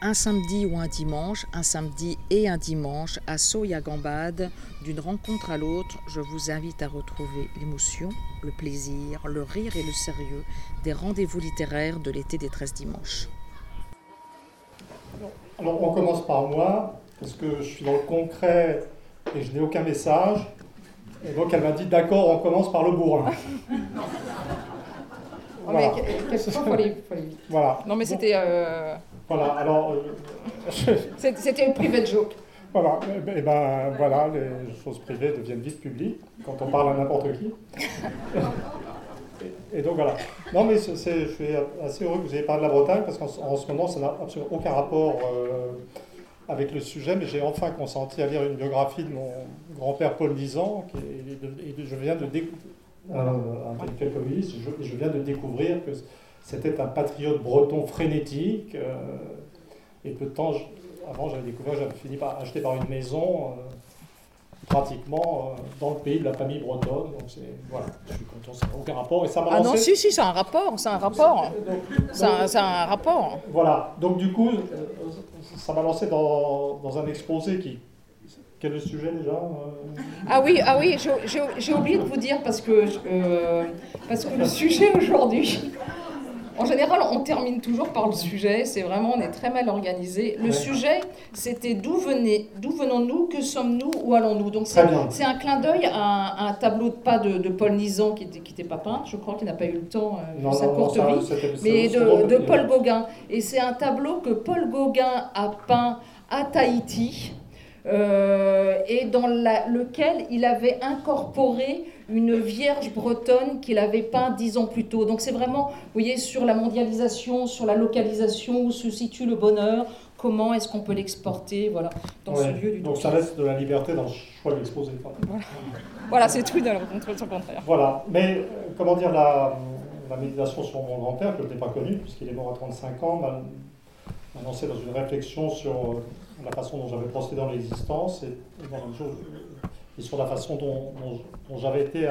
un samedi ou un dimanche, un samedi et un dimanche, à Soya-Gambade, d'une rencontre à l'autre, je vous invite à retrouver l'émotion, le plaisir, le rire et le sérieux des rendez-vous littéraires de l'été des 13 dimanches. Alors on commence par moi, parce que je suis dans le concret et je n'ai aucun message. Et donc elle m'a dit d'accord, on commence par le bourrin. voilà. Voilà. Non mais c'était. Euh, voilà, alors. Euh, c'était une private joke. Voilà, et ben, eh ben voilà, les choses privées deviennent vite publiques quand on parle à n'importe qui. Et, donc voilà. Non, mais je suis assez heureux que vous ayez parlé de la Bretagne parce qu'en ce moment, ça n'a absolument aucun rapport euh, avec le sujet, mais j'ai enfin consenti à lire une biographie de mon grand-père Paul Dizan, et, je viens de découvrir, un intellectuel communiste, et je, viens de découvrir que c'était un patriote breton frénétique. Euh, et peu de temps avant, j'avais découvert, j'avais fini par acheter par une maison. Euh, pratiquement euh, dans le pays de la famille bretonne. Donc c'est, voilà, je suis content, ça n'a aucun rapport. Et ça ah non, si, si, c'est un rapport, c'est un rapport. C'est un, un, rapport. Voilà, donc du coup, euh, ça m'a lancé dans, dans, un exposé qui... Quel est le sujet déjà euh? Ah oui, ah oui j'ai oublié de vous dire parce que, parce que le sujet aujourd'hui, en général, on termine toujours par le sujet. C'est vraiment, on est très mal organisé. Le sujet, c'était d'où d'où venons-nous, que sommes-nous, où allons-nous? Donc c'est un clin d'œil à, un tableau de pas de, Paul Nizan qui n'était qui pas peint. Je crois qu'il n'a pas eu le temps euh, de sa courte vie, mais de, Paul Gauguin. Et c'est un tableau que Paul Gauguin a peint à Tahiti. Euh, et dans lequel il avait incorporé une vierge bretonne qu'il avait peint dix ans plus tôt. Donc c'est vraiment, vous voyez, sur la mondialisation, sur la localisation, où se situe le bonheur, comment est-ce qu'on peut l'exporter, voilà, dans ce lieu du Donc ça laisse de la liberté dans le choix de l'exposer. Voilà, c'est tout dans le contraire. Voilà, mais euh, comment dire, la, méditation sur mon grand-père, que je n'ai pas connu, puisqu'il est mort à 35 ans, m'a lancé dans une réflexion sur euh, la façon dont j'avais procédé dans l'existence et, et sur la façon dont, j'avais été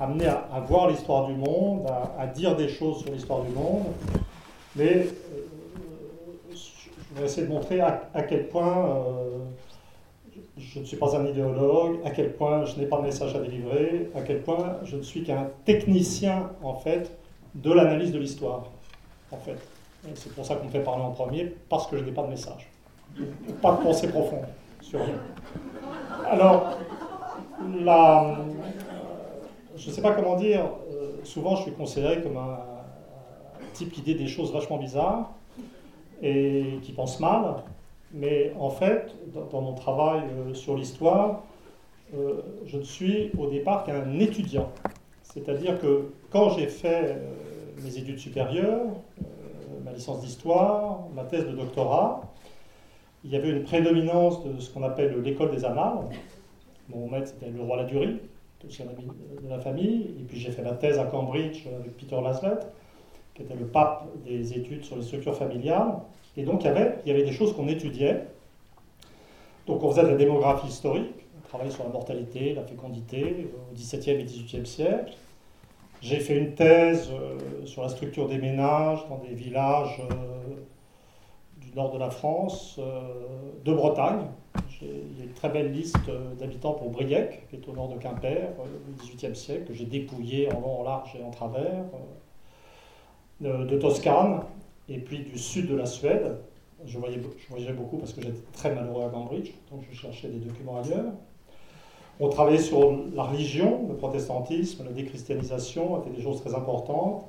amené à, voir l'histoire du monde, à, dire des choses sur l'histoire du monde. Mais euh, je vais essayer de montrer à, quel point euh, je ne suis pas un idéologue, à quel point je n'ai pas de message à délivrer, à quel point je ne suis qu'un technicien, en fait, de l'analyse de l'histoire, en fait. C'est pour ça qu'on me fait parler en premier, parce que je n'ai pas de message. Pas de pensée profonde sur rien. Alors, la, je ne sais pas comment dire, euh, souvent je suis considéré comme un, type qui dit des choses vachement bizarres et qui pense mal, mais en fait, dans, mon travail euh, sur l'histoire, euh, je ne suis au départ qu'un étudiant. C'est-à-dire que quand j'ai fait mes études supérieures, ma licence d'histoire, ma thèse de doctorat, il y avait une prédominance de ce qu'on appelle l'école des annales. Mon maître, c'était le roi Ladurie, aussi un ami de la famille. Et puis j'ai fait ma thèse à Cambridge avec Peter Laslett, qui était le pape des études sur les structures familiales. Et donc il y avait, il y avait des choses qu'on étudiait. Donc on faisait de la démographie historique, on travaillait sur la mortalité, la fécondité au XVIIe et XVIIIe siècle. J'ai fait une thèse euh, sur la structure des ménages dans des villages euh, nord de la France, euh, de Bretagne. Il y a une très belle liste euh, d'habitants pour Briec, qui est au nord de Quimper, au euh, XVIIIe siècle, que j'ai dépouillé en long, en large et en travers, de Toscane, et puis du sud de la Suède. Je, voyais, je voyageais beaucoup parce que j'étais très malheureux à Cambridge, donc je cherchais des documents ailleurs. On travaillait sur la religion, le protestantisme, la déchristianisation, étaient des choses très importantes.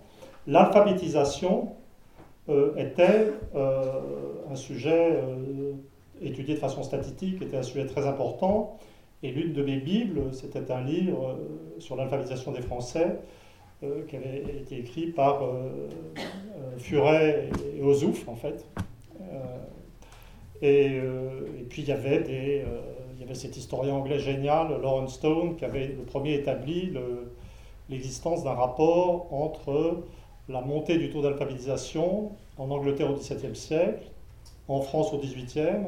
L'alphabétisation, était euh, un sujet euh, étudié de façon statistique, était un sujet très important. Et l'une de mes Bibles, c'était un livre sur l'alphabétisation des Français qui avait été écrit par Furet et Ozouf, en fait. Et, puis il y avait cet historien anglais génial, Lawrence Stone, qui avait le premier établi l'existence d'un rapport entre la montée du taux d'alphabétisation en Angleterre au XVIIe siècle, en France au XVIIIe,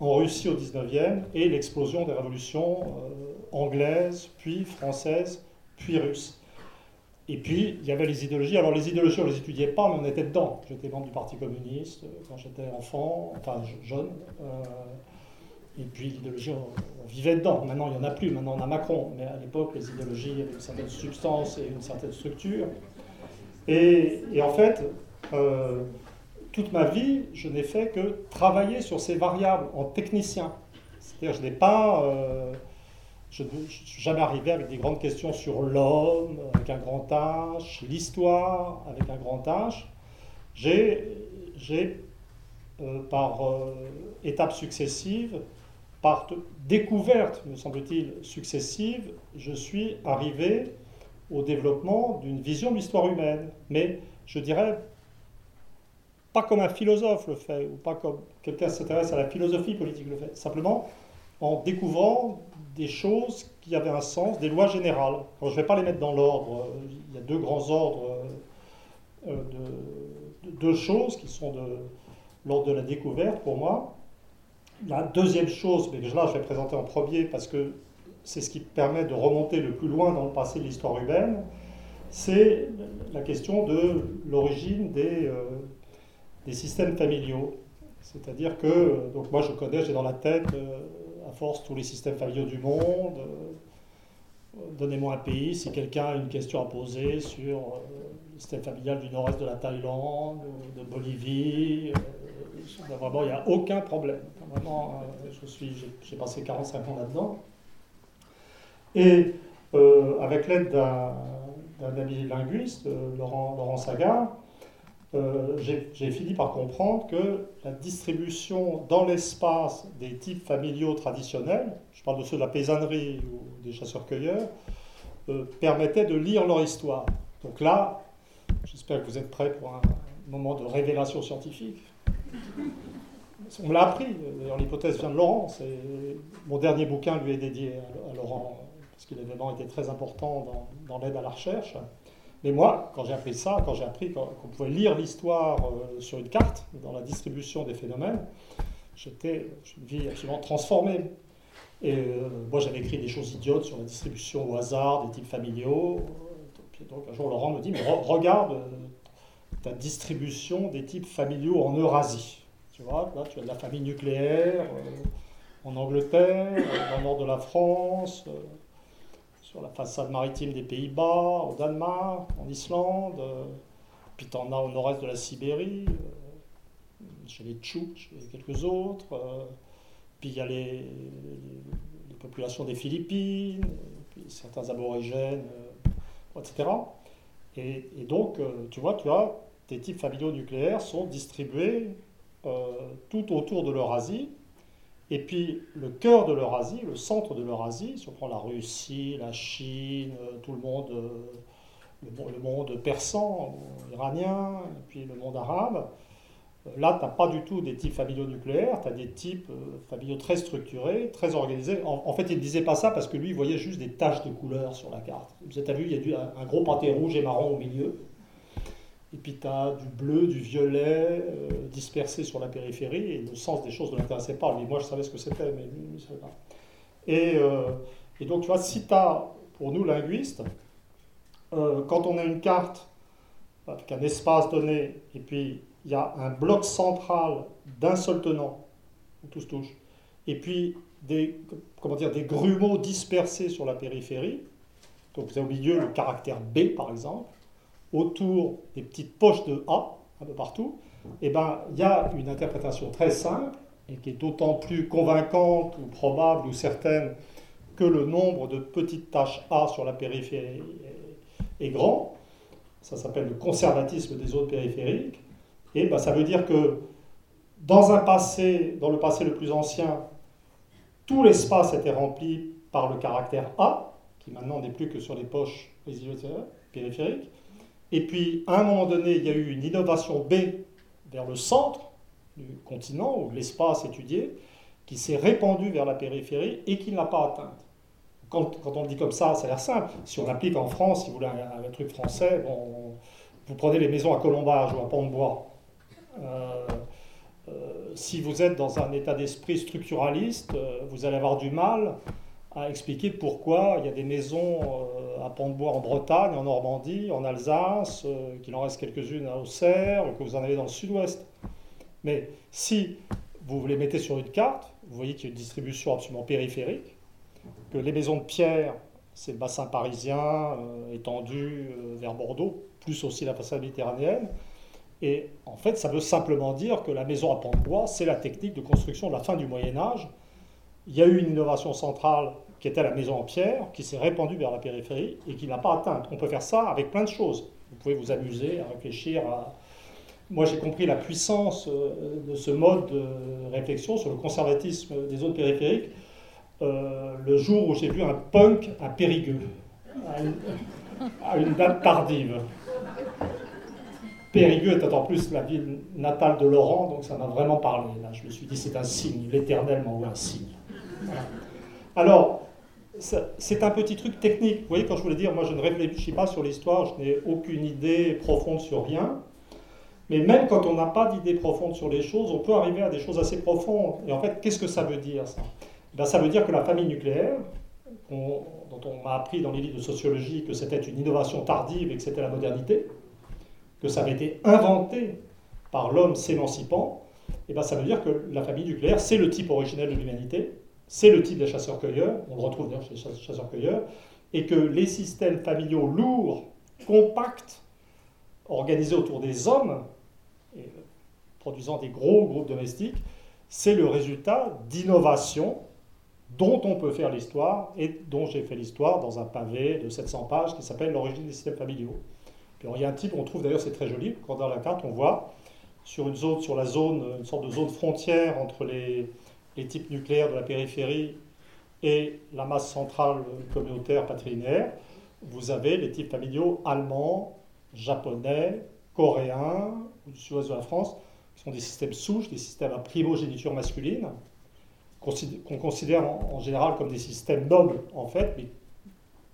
en Russie au XIXe, et l'explosion des révolutions euh, anglaises, puis françaises, puis russes. Et puis, il y avait les idéologies. Alors, les idéologies, on ne les étudiait pas, mais on était dedans. J'étais membre du Parti communiste quand j'étais enfant, enfin jeune. et puis, l'idéologie, on, vivait dedans. Maintenant, il n'y en a plus. Maintenant, on a Macron. Mais à l'époque, les idéologies avaient une certaine substance et une certaine structure. Et, en fait, toute ma vie, je n'ai fait que travailler sur ces variables en technicien. C'est-à-dire, je n'ai pas. Euh, je ne suis jamais arrivé avec des grandes questions sur l'homme, avec un grand H, l'histoire, avec un grand H. J'ai, euh, par euh, étapes successives, par découvertes, me semble-t-il, successives, je suis arrivé au développement d'une vision de l'histoire humaine. Mais je dirais pas comme un philosophe le fait, ou pas comme quelqu'un s'intéresse à la philosophie politique le fait, simplement en découvrant des choses qui avaient un sens, des lois générales. je ne vais pas les mettre dans l'ordre, il y a deux grands ordres euh, de, deux choses qui sont de l'ordre de la découverte pour moi. La deuxième chose, mais là je vais présenter en premier parce que c'est ce qui permet de remonter le plus loin dans le passé de l'histoire humaine, c'est la question de l'origine des, euh, des systèmes familiaux. C'est-à-dire que, donc moi je connais, j'ai dans la tête, euh, à force, tous les systèmes familiaux du monde. Euh, donnez-moi un pays, si quelqu'un a une question à poser sur le système familial du nord-est de la Thaïlande, de Bolivie, vraiment, il n'y a aucun problème. Vraiment, je suis, j'ai passé 45 ans là-dedans. Et avec l'aide d'un ami linguiste, Laurent, Laurent Sagard, euh, j'ai fini par comprendre que la distribution dans l'espace des types familiaux traditionnels, je parle de ceux de la paysannerie ou des chasseurs-cueilleurs, euh, permettait de lire leur histoire. Donc là, j'espère que vous êtes prêts pour un moment de révélation scientifique. On l'a appris, d'ailleurs l'hypothèse vient de Laurent, mon dernier bouquin lui est dédié à, Laurent, qu'il a vraiment été très important dans, l'aide à la recherche. Mais moi, quand j'ai appris ça, quand j'ai appris qu'on pouvait lire l'histoire euh, sur une carte, dans la distribution des phénomènes, j'étais une vie absolument transformée. Et euh, moi, j'avais écrit des choses idiotes sur la distribution au hasard des types familiaux. donc un jour, Laurent me dit, mais regarde euh, ta distribution des types familiaux en Eurasie. Tu vois, là, tu as de la famille nucléaire en Angleterre, dans le nord de la France sur la façade maritime des Pays-Bas, au Danemark, en Islande, euh, puis tu en as au nord-est de la Sibérie, euh, chez les Tchouks, et quelques autres, euh, puis il y a les, populations des Philippines, puis certains aborigènes, etc. Et, donc, tu vois, tu as tes types familiaux nucléaires sont distribués tout autour de l'Eurasie, et puis le cœur de l'Eurasie, le centre de l'Eurasie, si on prend la Russie, la Chine, euh, tout le monde, euh, le, monde persan, iranien, et puis le monde arabe, euh, là, tu n'as pas du tout des types familiaux nucléaires, tu as des types familiaux très structurés, très organisés. En, fait, il ne disait pas ça parce que lui, il voyait juste des taches de couleurs sur la carte. Vous avez vu, il y a un gros pâté rouge et marron au milieu. Et puis tu as du bleu, du violet euh, dispersé sur la périphérie, et le sens des choses ne l'intéressait pas. Mais moi, je savais ce que c'était, mais lui, ne savait pas. Et, euh, et, donc, tu vois, si tu as, pour nous linguistes, euh, quand on a une carte avec un espace donné, et puis il y a un bloc central d'un seul tenant, où tout se touche, et puis des, comment dire, des grumeaux dispersés sur la périphérie, donc vous avez au milieu le caractère B, par exemple, autour des petites poches de A, un peu partout, eh ben, il y a une interprétation très simple et qui est d'autant plus convaincante ou probable ou certaine que le nombre de petites taches A sur la périphérie est, grand. Ça s'appelle le conservatisme des zones périphériques. Et ben, ça veut dire que dans un passé, dans le passé le plus ancien, tout l'espace était rempli par le caractère A, qui maintenant n'est plus que sur les poches périphériques. Et puis, à un moment donné, il y a eu une innovation B vers le centre du continent, ou l'espace étudié, qui s'est répandue vers la périphérie et qui ne l'a pas atteinte. Quand, on le dit comme ça, ça a l'air simple. Si on applique en France, si vous voulez un, truc français, bon, vous prenez les maisons à colombage ou à pont de bois. Euh, euh, si vous êtes dans un état d'esprit structuraliste, euh, vous allez avoir du mal à expliquer pourquoi il y a des maisons à Pont de Bois en Bretagne, en Normandie, en Alsace, qu'il en reste quelques-unes à Auxerre, que vous en avez dans le sud-ouest. Mais si vous les mettez sur une carte, vous voyez qu'il y a une distribution absolument périphérique, que les maisons de pierre, c'est le bassin parisien euh, étendu euh, vers Bordeaux, plus aussi la façade méditerranéenne. Et en fait, ça veut simplement dire que la maison à pont de bois, c'est la technique de construction de la fin du Moyen Âge. Il y a eu une innovation centrale qui était la maison en pierre, qui s'est répandue vers la périphérie et qui n'a pas atteint. On peut faire ça avec plein de choses. Vous pouvez vous amuser à réfléchir. Moi, j'ai compris la puissance euh, de ce mode de réflexion sur le conservatisme des zones périphériques euh, le jour où j'ai vu un punk à Périgueux, à une, date tardive. Périgueux était en plus la ville natale de Laurent, donc ça m'a vraiment parlé. Là, je me suis dit, c'est un signe, l'éternel m'envoie un signe. Alors, c'est un petit truc technique. Vous voyez, quand je voulais dire, moi je ne réfléchis pas sur l'histoire, je n'ai aucune idée profonde sur rien. Mais même quand on n'a pas d'idée profonde sur les choses, on peut arriver à des choses assez profondes. Et en fait, qu'est-ce que ça veut dire ça? Ben, ça veut dire que la famille nucléaire, dont on m'a appris dans les livres de sociologie que c'était une innovation tardive et que c'était la modernité, que ça avait été inventé par l'homme s'émancipant, et ben ça veut dire que la famille nucléaire, c'est le type originel de l'humanité, c'est le type des chasseurs-cueilleurs, on le retrouve d'ailleurs chez les chasseurs-cueilleurs, et que les systèmes familiaux lourds, compacts, organisés autour des hommes, produisant des gros groupes domestiques, c'est le résultat d'innovations dont on peut faire l'histoire et dont j'ai fait l'histoire dans un pavé de 700 pages qui s'appelle L'origine des systèmes familiaux. Puis il y a un type, on trouve d'ailleurs, c'est très joli, quand dans la carte on voit sur une zone, sur la zone, une sorte de zone frontière entre les, les types nucléaires de la périphérie et la masse centrale communautaire patrinaire, vous avez les types familiaux allemands, japonais, coréens, du sud-ouest de la France, qui sont des systèmes souches, des systèmes à primogéniture masculine, qu'on considère en, général comme des systèmes nobles en fait, mais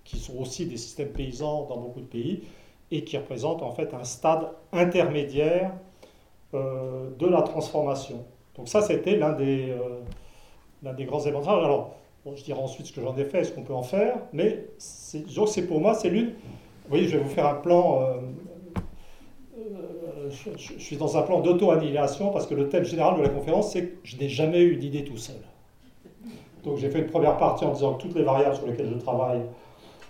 qui sont aussi des systèmes paysans dans beaucoup de pays et qui représentent en fait un stade intermédiaire euh, de la transformation. Donc ça, c'était l'un des, euh, des grands éléments. Alors, je dirai ensuite ce que j'en ai fait, ce qu'on peut en faire, mais c'est pour moi, c'est l'une... Vous voyez, je vais vous faire un plan... Euh, je, je, suis dans un plan d'auto-annihilation parce que le thème général de la conférence, c'est que je n'ai jamais eu d'idée tout seul. Donc j'ai fait une première partie en disant que toutes les variables sur lesquelles je travaille,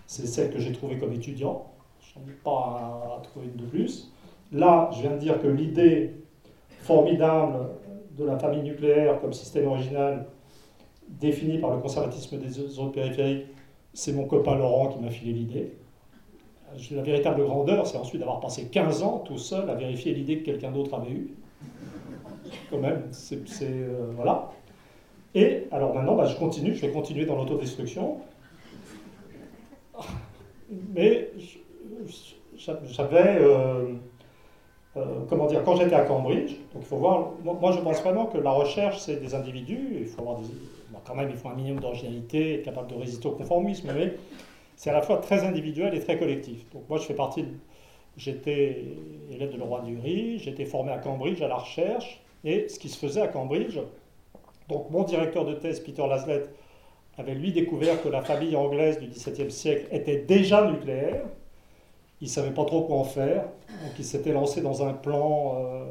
c'est celles que j'ai trouvées comme étudiant. Je n'en ai pas à, trouver une de plus. Là, je viens de dire que l'idée formidable de la famille nucléaire comme système original défini par le conservatisme des zones périphériques, c'est mon copain Laurent qui m'a filé l'idée. La véritable grandeur, c'est ensuite d'avoir passé 15 ans tout seul à vérifier l'idée que quelqu'un d'autre avait eue. Quand même, c'est. Euh, voilà. Et alors maintenant, bah, je continue, je vais continuer dans l'autodestruction. Mais j'avais, euh, euh, comment dire, quand j'étais à Cambridge, donc il faut voir, moi, je pense vraiment que la recherche, c'est des individus, il faut avoir quand même, il faut un minimum d'originalité, être capable de résister au conformisme, mais c'est à la fois très individuel et très collectif. Donc moi, je fais partie, j'étais élève de Leroy Dury, j'étais formé à Cambridge à la recherche, et ce qui se faisait à Cambridge, donc mon directeur de thèse, Peter Laslett, avait lui découvert que la famille anglaise du XVIIe siècle était déjà nucléaire. Il ne savait pas trop quoi en faire. Donc il s'était lancé dans un plan. Euh,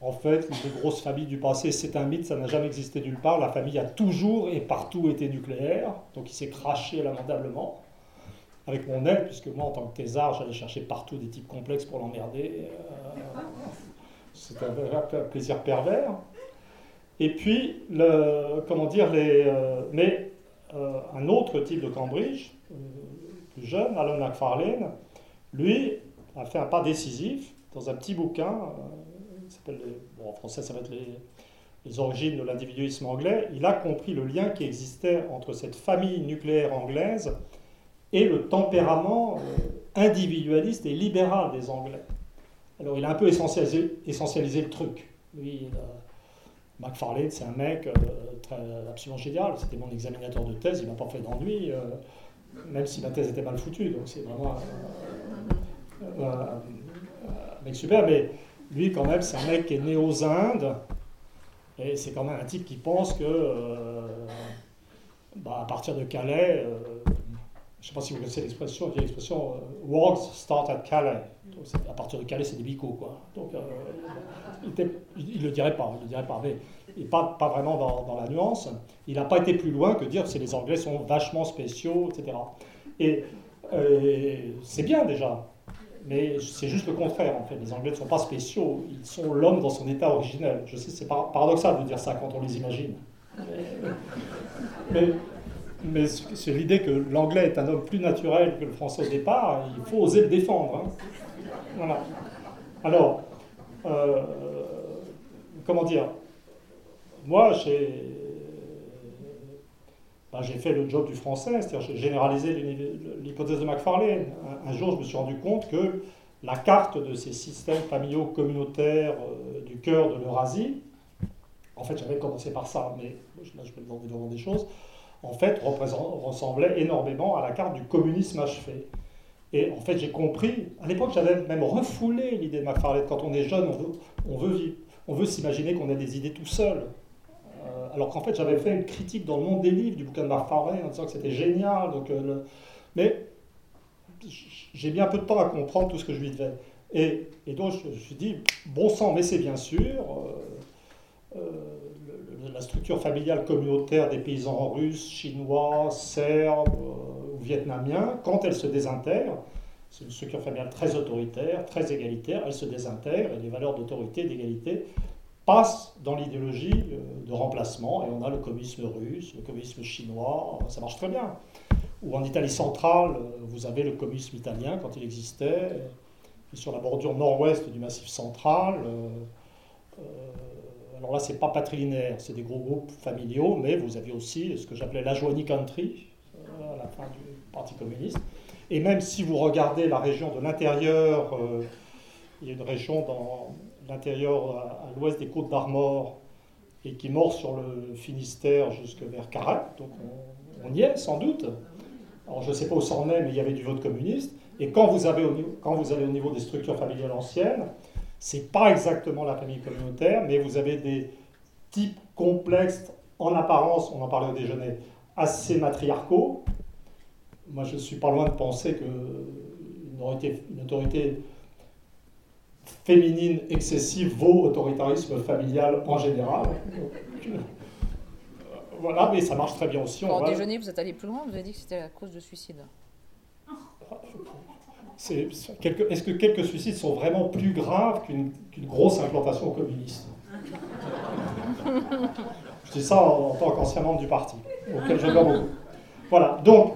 en fait, les grosses familles du passé, c'est un mythe, ça n'a jamais existé nulle part. La famille a toujours et partout été nucléaire. Donc il s'est craché lamentablement. Avec mon aide, puisque moi, en tant que thésard, j'allais chercher partout des types complexes pour l'emmerder. Euh, c'était un plaisir pervers. Et puis, comment dire, les, euh, mais euh, un autre type de Cambridge, plus jeune, Alan McFarlane, lui a fait un pas décisif dans un petit bouquin, s'appelle, bon, en français ça va être les, origines de l'individualisme anglais. Il a compris le lien qui existait entre cette famille nucléaire anglaise et le tempérament individualiste et libéral des Anglais. Alors il a un peu essentialisé, le truc. Lui, a, McFarlane, c'est un mec euh, absolument génial. C'était mon examinateur de thèse, il m'a pas fait d'ennui, euh, même si ma thèse était mal foutue. Donc c'est vraiment euh, un mec super. Mais lui, quand même, c'est un mec qui est né aux Indes. Et c'est quand même un type qui pense que bah, à partir de Calais, euh, je ne sais pas si vous connaissez l'expression, il y a l'expression euh, start at Calais. À partir de Calais, c'est des bicots, quoi. Donc, il ne le dirait pas, il le dirait pas, mais et pas, pas vraiment dans, dans la nuance. Il n'a pas été plus loin que dire que les Anglais sont vachement spéciaux, etc. Et c'est bien déjà, mais c'est juste le contraire en fait. Les Anglais ne sont pas spéciaux, ils sont l'homme dans son état originel. Je sais, c'est paradoxal de dire ça quand on les imagine. Mais, mais c'est l'idée que l'anglais est un homme plus naturel que le français au départ, il faut oser le défendre. Hein. Voilà. Alors, euh, comment dire? Moi, j'ai ben, j'ai fait le job du français, c'est-à-dire j'ai généralisé l'hypothèse de Macfarlane. Un, jour, je me suis rendu compte que la carte de ces systèmes familiaux communautaires euh, du cœur de l'Eurasie, en fait, j'avais commencé par ça, mais là, je peux demander devant des choses, en fait, ressemblait énormément à la carte du communisme achevé. Et en fait, j'ai compris, à l'époque, j'avais même refoulé l'idée de Macfarlane. Quand on est jeune, on veut, on veut, on veut s'imaginer qu'on a des idées tout seul. Euh, alors qu'en fait, j'avais fait une critique dans le monde des livres du bouquin de Marc en disant que c'était génial. Euh, Mais j'ai mis un peu de temps à comprendre tout ce que je lui disais. Et, donc, je me suis dit, bon sang, mais c'est bien sûr. Euh, la structure familiale communautaire des paysans russes, chinois, serbes ou vietnamiens, quand elle se désintègre, c'est une structure familiale très autoritaire, très égalitaire, elle se désintègre et les valeurs d'autorité, d'égalité passe dans l'idéologie euh, de remplacement, et on a le communisme russe, le communisme chinois, ça marche très bien. Ou en Italie centrale, euh, vous avez le communisme italien quand il existait, sur la bordure nord-ouest du massif central. Euh, alors là, c'est pas patrilinéaire, c'est des gros groupes familiaux, mais vous avez aussi ce que j'appelais la Joanie Country, à la fin du Parti communiste. Et même si vous regardez la région de l'intérieur, il y a une région dans, l'intérieur à, l'ouest des côtes d'Armor et qui mord sur le Finistère jusque vers Carac. Donc on, y est sans doute. Alors je ne sais pas où ça en est, mais il y avait du vote communiste. Et quand vous, avez quand vous allez au niveau des structures familiales anciennes, c'est pas exactement la famille communautaire, mais vous avez des types complexes en apparence, on en parlait au déjeuner, assez matriarcaux. Moi, je ne suis pas loin de penser qu'une une autorité féminine excessive vaut autoritarisme familial en général. Voilà, mais ça marche très bien aussi. Au déjeuner, vous êtes allé plus loin, vous avez dit que c'était la cause de suicide. Est-ce que quelques suicides sont vraiment plus graves qu'une grosse implantation communiste? Je dis ça en, en tant qu'ancien membre du parti, auquel je dois beaucoup. Voilà, donc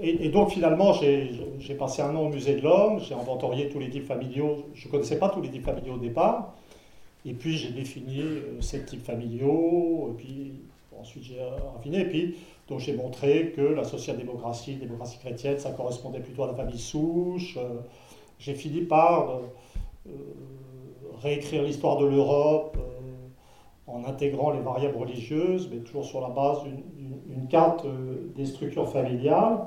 et, donc finalement, j'ai passé un an au musée de l'homme, j'ai inventorié tous les types familiaux. Je ne connaissais pas tous les types familiaux au départ. Et puis j'ai défini euh, sept types familiaux, et puis ensuite j'ai raffiné, et puis donc j'ai montré que la social-démocratie, démocratie chrétienne, ça correspondait plutôt à la famille souche. Euh, j'ai fini par euh, réécrire l'histoire de l'Europe en intégrant les variables religieuses, mais toujours sur la base d'une carte des structures familiales.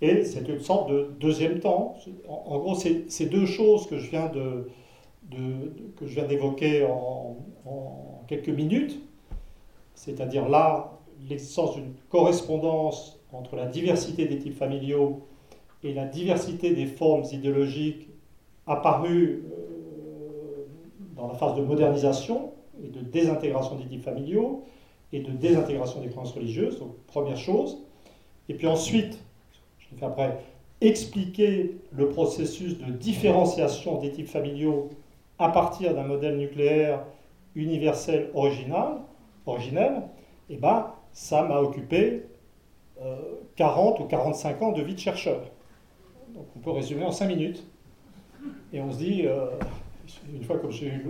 Et c'est une sorte de deuxième temps. En, gros, c'est ces deux choses que je viens de, que je viens d'évoquer en, quelques minutes, c'est-à-dire là l'existence d'une correspondance entre la diversité des types familiaux et la diversité des formes idéologiques apparues euh, dans la phase de modernisation et de désintégration des types familiaux et de désintégration des croyances religieuses, donc première chose. Et puis ensuite, après, expliquer le processus de différenciation des types familiaux à partir d'un modèle nucléaire universel original, originel, et eh ben, ça m'a occupé 40 euh, ou 45 ans de vie de chercheur. Donc on peut résumer en 5 minutes. Et on se dit, euh, une fois que j'ai eu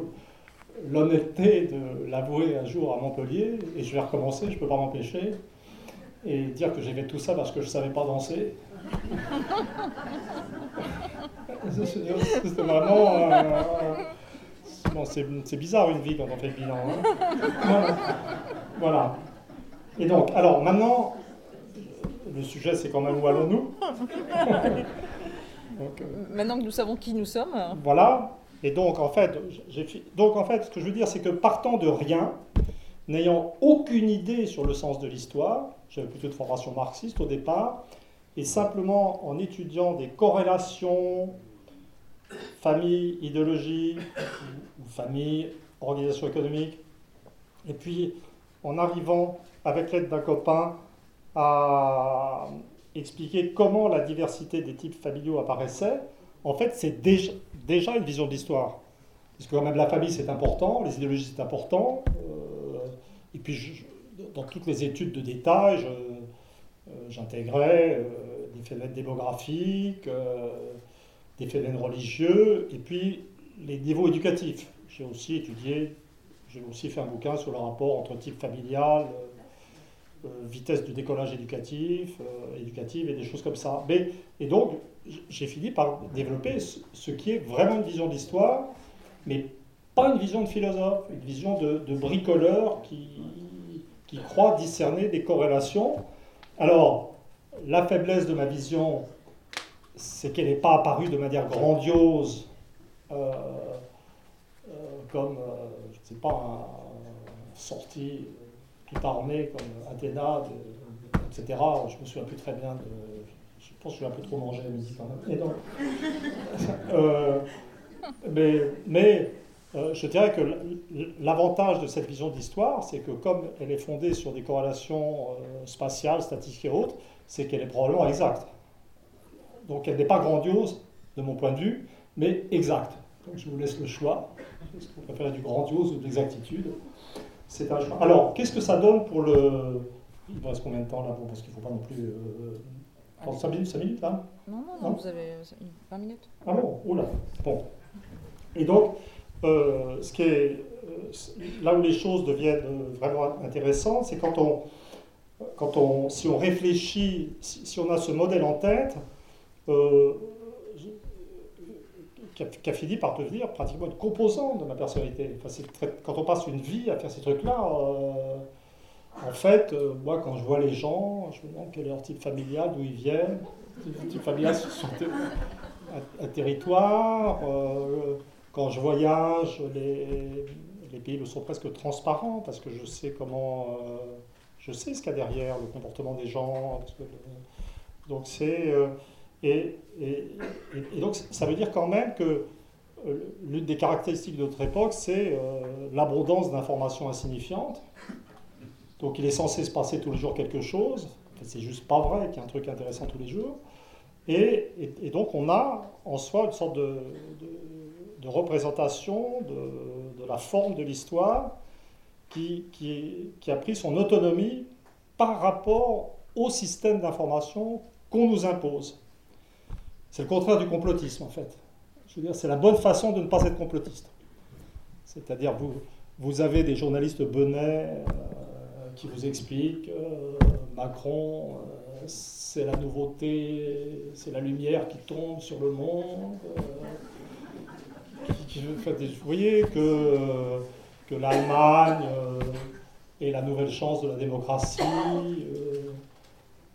l'honnêteté de l'avouer un jour à Montpellier, et je vais recommencer, je ne peux pas m'empêcher, et dire que j'ai fait tout ça parce que je ne savais pas danser, c'est vraiment. Euh, c'est bizarre une vie quand on fait le bilan. Hein. Voilà. Et donc, alors maintenant, le sujet c'est quand même où allons-nous? Euh, Maintenant que nous savons qui nous sommes. Voilà. Et donc en fait, donc en fait, ce que je veux dire, c'est que partant de rien, n'ayant aucune idée sur le sens de l'histoire, j'avais plutôt de formation marxiste au départ, et simplement en étudiant des corrélations famille, idéologie, famille, organisation économique, et puis en arrivant avec l'aide d'un copain à expliquer comment la diversité des types familiaux apparaissait, en fait c'est déjà, une vision de l'histoire. Parce que quand même la famille c'est important, les idéologies c'est important, euh, et puis dans toutes les études de détail, euh, j'intégrais euh, des phénomènes démographiques, des phénomènes religieux, et puis les niveaux éducatifs. J'ai aussi étudié, j'ai aussi fait un bouquin sur le rapport entre type familial, vitesse de décollage éducatif, euh, éducative et des choses comme ça. Mais, et donc, j'ai fini par développer ce qui est vraiment une vision de l'histoire, mais pas une vision de philosophe, une vision de, bricoleur qui, qui croit discerner des corrélations. Alors, la faiblesse de ma vision, c'est qu'elle n'est pas apparue de manière grandiose, euh, euh, comme, euh, je ne sais pas, sortie tout armée comme Athéna, etc. Je me souviens plus très bien de. Je pense que j'ai un peu trop mangé à midi quand même. mais, mais je dirais que l'avantage de cette vision d'histoire, c'est que comme elle est fondée sur des corrélations spatiales, statistiques et autres, c'est qu'elle est probablement exacte. Donc elle n'est pas grandiose de mon point de vue, mais exacte. Donc je vous laisse le choix. Est-ce que vous préférez du grandiose ou de l'exactitude C'est un choix. Alors, qu'est-ce que ça donne pour le. Il me reste combien de temps là bon, Parce qu'il ne faut pas non plus. Euh... 5 minutes, 5 minutes là non, non, non, vous avez 20 minutes. Ah bon Oula Bon. Et donc, euh, ce qui est, euh, là où les choses deviennent vraiment intéressantes, c'est quand on, quand on, si on réfléchit, si, si, on a ce modèle en tête, euh, qui, a, fini par devenir pratiquement une composante de ma personnalité. Enfin, quand on passe une vie à faire ces trucs-là, euh, en fait, euh, moi, quand je vois les gens, je me demande quel est leur type familial, d'où ils viennent. Le type familial sur un, territoire. quand je voyage, les, les pays me sont presque transparents parce que je sais comment. je sais ce qu'il y a derrière, le comportement des gens. donc c'est. Et, donc ça veut dire quand même que euh, l'une des caractéristiques de notre époque, c'est euh, l'abondance d'informations insignifiantes. Donc il est censé se passer tous les jours quelque chose. c'est juste pas vrai qu'il y a un truc intéressant tous les jours. Et, donc on a en soi une sorte de, représentation de, la forme de l'histoire qui, qui a pris son autonomie par rapport au système d'information qu'on nous impose. C'est le contraire du complotisme, en fait. Je veux dire, c'est la bonne façon de ne pas être complotiste. C'est-à-dire, vous, vous avez des journalistes benets euh, qui vous expliquent euh, Macron, euh, c'est la nouveauté, c'est la lumière qui tombe sur le monde. vous voyez que, que l'Allemagne est la nouvelle chance de la démocratie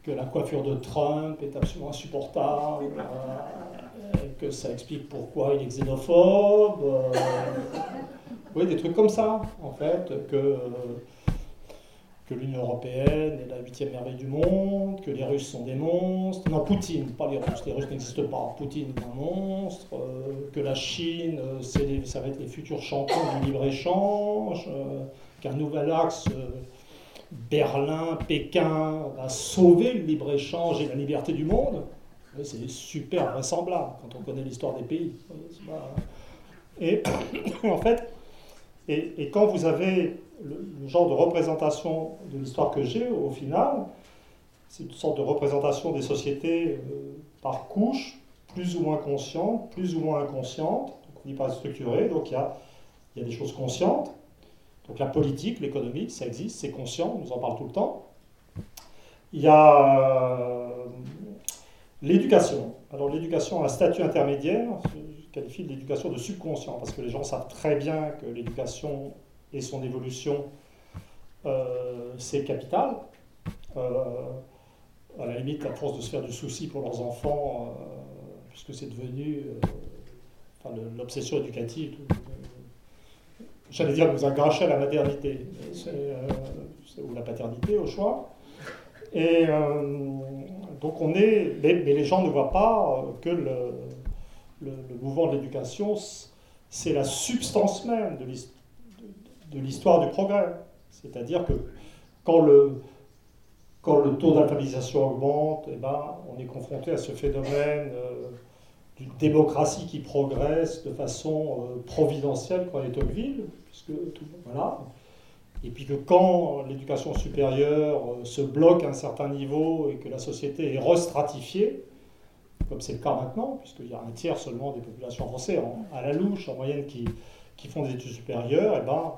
que la coiffure de Trump est absolument insupportable, euh, que ça explique pourquoi il est xénophobe. Euh, oui, des trucs comme ça, en fait, que, que l'Union européenne est la huitième merveille du monde, que les Russes sont des monstres. Non, Poutine, pas les Russes, les Russes n'existent pas. Poutine est un monstre, euh, que la Chine, ça va être les futurs champions du libre-échange, qu'un nouvel axe Berlin, Pékin va sauver le libre-échange et la liberté du monde, c'est super vraisemblable quand on connaît l'histoire des pays. Et en fait, et, quand vous avez le, genre de représentation de l'histoire que j'ai, au final, c'est une sorte de représentation des sociétés euh, par couche, plus ou moins consciente, plus ou moins inconsciente. Donc on dit pas structuré, donc il y a des choses conscientes, donc la politique, l'économie, ça existe, c'est conscient, on nous en parle tout le temps. Il y a euh, l'éducation. Alors l'éducation a un statut intermédiaire, je qualifie l'éducation de subconscient, parce que les gens savent très bien que l'éducation et son évolution, euh, c'est capital. Euh, à la limite, à force de se faire du souci pour leurs enfants, puisque c'est devenu l'obsession éducative j'allais dire, nous a gâché la maternité, ou la paternité au choix. Et donc on est, mais, les gens ne voient pas que le, mouvement de l'éducation, c'est la substance même de l'histoire du progrès. C'est-à-dire que quand le, quand le taux d'alphabétisation augmente, eh ben, on est confronté à ce phénomène euh, d'une démocratie qui progresse de façon euh, providentielle quand elle est Tocqueville, puisque tout, voilà. Et puis que quand l'éducation supérieure euh, se bloque à un certain niveau et que la société est restratifiée, comme c'est le cas maintenant, puisqu'il y a un tiers seulement des populations françaises à la louche en moyenne qui, qui font des études supérieures, et eh ben,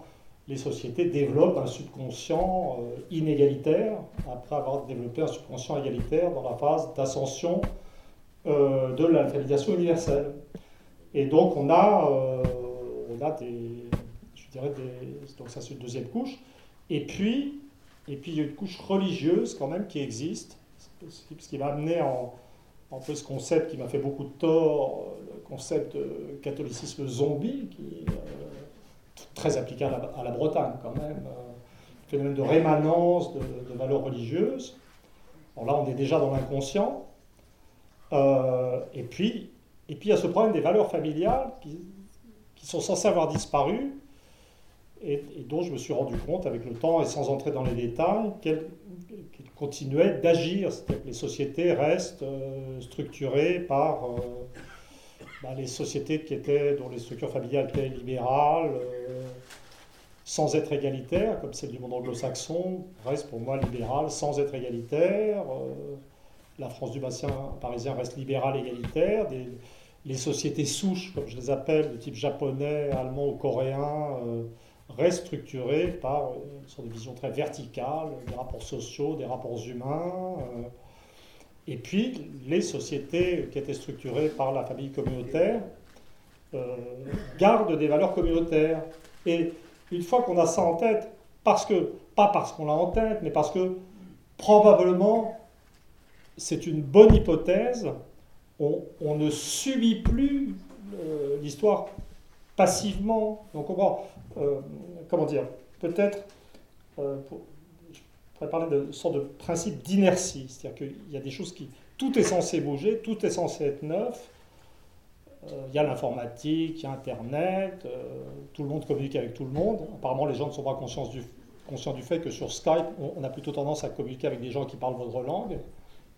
les sociétés développent un subconscient euh, inégalitaire, après avoir développé un subconscient égalitaire dans la phase d'ascension euh, de l'alphabétisation universelle. Et donc on a, euh, on a des, je dirais des, donc ça c'est une deuxième couche, et puis, et puis il y a une couche religieuse quand même qui existe, ce qui va amener en, en ce concept qui m'a fait beaucoup de tort, le concept de catholicisme zombie, qui est euh, très applicable à la, Bretagne quand même, phénomène de rémanence de, valeurs religieuses. Alors là, on est déjà dans l'inconscient. Euh, et, puis, et puis, il y a ce problème des valeurs familiales qui, sont censées avoir disparu et, dont je me suis rendu compte avec le temps et sans entrer dans les détails qu'elles continuaient d'agir. C'est-à-dire que les sociétés restent euh, structurées par euh, bah, les sociétés qui étaient, dont les structures familiales étaient libérales, sans être égalitaires, comme celle du monde anglo-saxon, reste pour moi libérale sans être égalitaire. La France du bassin parisien reste libérale égalitaire. les sociétés souches, comme je les appelle, de type japonais, allemand ou coréen, reste structuré par une sorte de très verticale des rapports sociaux, des rapports humains. Euh, et puis, les sociétés qui étaient structurées par la famille communautaire euh, gardent des valeurs communautaires. Et une fois qu'on a ça en tête, parce que, pas parce qu'on l'a en tête, mais parce que probablement c'est une bonne hypothèse, on, ne subit plus euh, l'histoire passivement. Donc, on euh, comment dire, peut-être, euh, je pourrais parler de sorte de principe d'inertie, c'est-à-dire qu'il y a des choses qui, tout est censé bouger, tout est censé être neuf. Euh, il y a l'informatique, il y a Internet, tout le monde communique avec tout le monde. Apparemment, les gens ne sont pas conscients du, conscients du fait que sur Skype, on, a plutôt tendance à communiquer avec des gens qui parlent votre langue,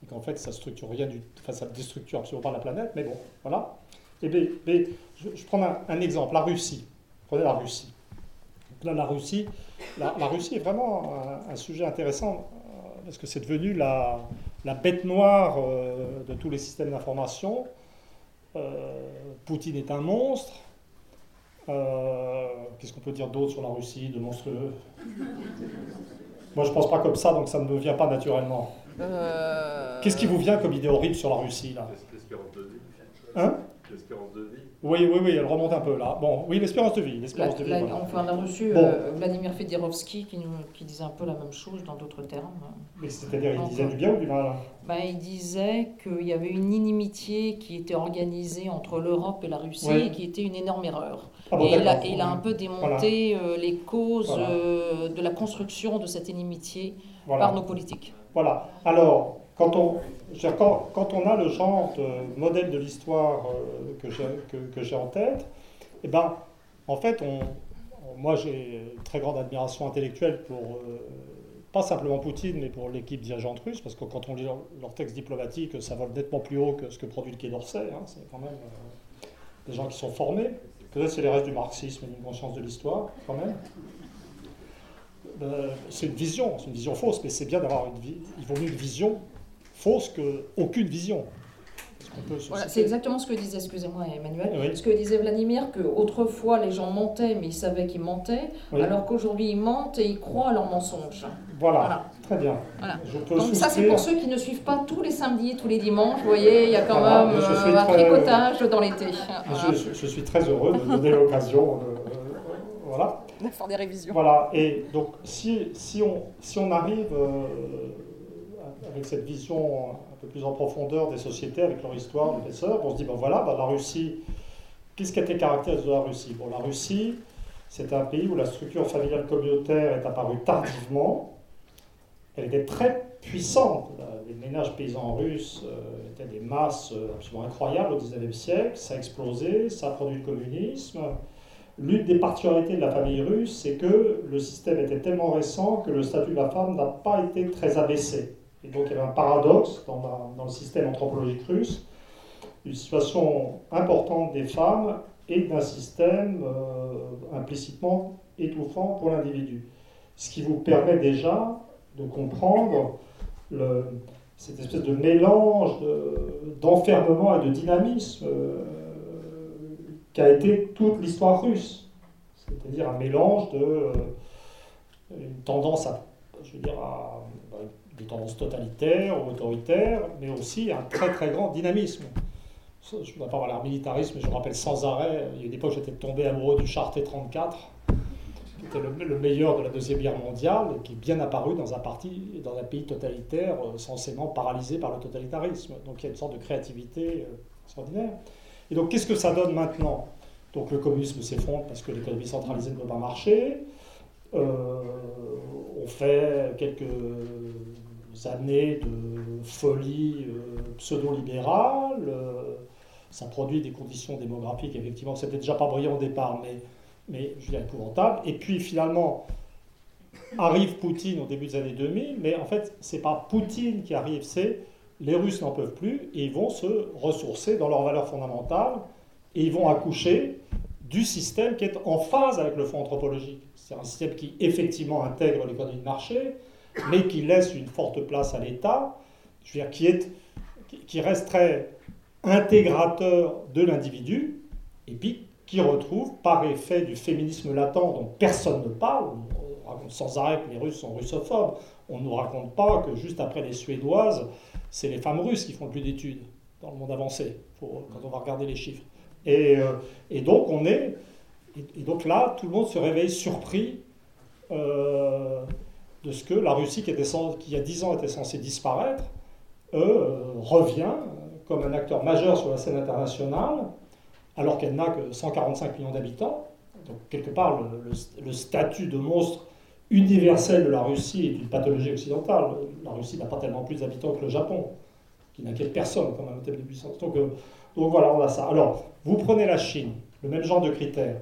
et qu'en fait, ça structure rien du, enfin, ça déstructure absolument pas la planète. Mais bon, voilà. Et eh je, prends un, exemple, la Russie. Prenez la Russie. Là, la Russie, la, Russie est vraiment un, sujet intéressant euh, parce que c'est devenu la, la, bête noire euh, de tous les systèmes d'information. Euh, Poutine est un monstre. Qu'est-ce qu'on peut dire d'autre sur la Russie de monstrueux? Moi, je ne pense pas comme ça, donc ça ne me vient pas naturellement. Qu'est-ce qui vous vient comme idée horrible sur la Russie là? L'espérance de vie? Hein? L'espérance de vie? Oui, oui, oui, elle remonte un peu là. Bon, oui, l'espérance de vie. L'espérance de vie Enfin, on a reçu euh, Vladimir Fedirovski qui, nous, qui disait un peu la même chose dans d'autres termes. Mais c'est-à-dire, il disait du bien ou du mal ben, Il disait qu'il y avait une inimitié qui était organisée entre l'Europe et la Russie et qui était une énorme erreur. Ah et, il a, il a, un peu démonté euh, les causes euh, de la construction de cette inimitié par nos politiques. Voilà. Alors, quand on, quand, on a le genre de modèle de l'histoire euh, que j'ai en tête, eh ben, en fait, on, moi j'ai une très grande admiration intellectuelle pour, euh, pas simplement Poutine, mais pour l'équipe dirigeante russe, parce que quand on lit leur, textes texte diplomatique, ça vole nettement plus haut que ce que produit le Quai d'Orsay. Hein. c'est quand même euh, des gens qui sont formés. Peut-être c'est les restes du marxisme et d'une conscience de l'histoire, quand même. c'est une vision, c'est une vision fausse, mais c'est bien d'avoir une, il vaut mieux une vision fausse qu'aucune vision. c'est exactement ce que disait, excusez-moi Emmanuel, ce que disait Vladimir, que autrefois les gens mentaient, mais ils savaient qu'ils mentaient, alors qu'aujourd'hui ils mentent et ils croient à leurs mensonges. Voilà, très bien. Donc ça c'est pour ceux qui ne suivent pas tous les samedis, tous les dimanches, vous voyez, il y a quand même euh, un tricotage dans l'été. Je, suis très heureux de donner l'occasion de... voilà. De faire des révisions. Voilà, et donc si, si, on, si on arrive... Euh, avec cette vision un peu plus en profondeur des sociétés, avec leur histoire, l'épaisseur, on se dit, ben voilà, ben la Russie, qu'est-ce qui a été caractéristique de la Russie? Bon, la Russie, c'est un pays où la structure familiale communautaire est apparue tardivement. Elle était très puissante. Les ménages paysans russes euh, étaient des masses euh, absolument incroyables au XIXe siècle. Ça a explosé, ça a produit le communisme. L'une des particularités de la famille russe, c'est que le système était tellement récent que le statut de la femme n'a pas été très abaissé. Et donc il y avait un paradoxe dans, le système anthropologique russe, une situation importante des femmes et d'un système euh, implicitement étouffant pour l'individu. Ce qui vous permet déjà de comprendre cette espèce de mélange d'enfermement et de dynamisme euh, qu'a été toute l'histoire russe. C'est-à-dire un mélange de euh, une tendance à, je veux dire, à, des tendances totalitaires ou autoritaires, mais aussi un très très grand dynamisme je ne voudrais pas l'air militarisme, mais je rappelle sans arrêt, il y a une époque j'étais tombé amoureux du char T-34, qui était le, meilleur de la Deuxième Guerre mondiale, et qui est bien apparu dans un, parti, dans un pays totalitaire, euh, censément paralysé par le totalitarisme. Donc il y a une sorte de créativité euh, extraordinaire. Et donc qu'est-ce que ça donne maintenant? Donc le communisme s'effondre parce que l'économie centralisée ne peut pas marcher. Euh, on fait quelques années de folie pseudo-libérale ça produit des conditions démographiques, effectivement, c'était déjà pas brillant au départ, mais, mais je dire, épouvantable. Et puis finalement, arrive Poutine au début des années 2000, mais en fait, c'est pas Poutine qui arrive, c'est les Russes n'en peuvent plus et ils vont se ressourcer dans leurs valeurs fondamentales et ils vont accoucher du système qui est en phase avec le fonds anthropologique. C'est un système qui effectivement intègre l'économie de marché, mais qui laisse une forte place à l'État, je veux dire, qui, est, qui reste très intégrateur de l'individu, et puis qui retrouve, par effet du féminisme latent dont personne ne parle, on raconte sans arrêt que les Russes sont russophobes, on ne nous raconte pas que juste après les Suédoises, c'est les femmes russes qui font plus d'études dans le monde avancé, quand on va regarder les chiffres. Et, euh, donc on est, et, donc là, tout le monde se réveille surpris euh, de ce que la Russie, qui, était qui il y a 10 ans était censée disparaître, euh, revient comme un acteur majeur sur la scène internationale, alors qu'elle n'a que 145 millions d'habitants. Donc, quelque part, le, statut de monstre universel de la Russie est une pathologie occidentale. La Russie n'a pas tellement plus d'habitants que le Japon, qui n'inquiète personne comme un thème de puissance. Donc, euh, donc voilà, on a ça. Alors, vous prenez la Chine, le même genre de critères.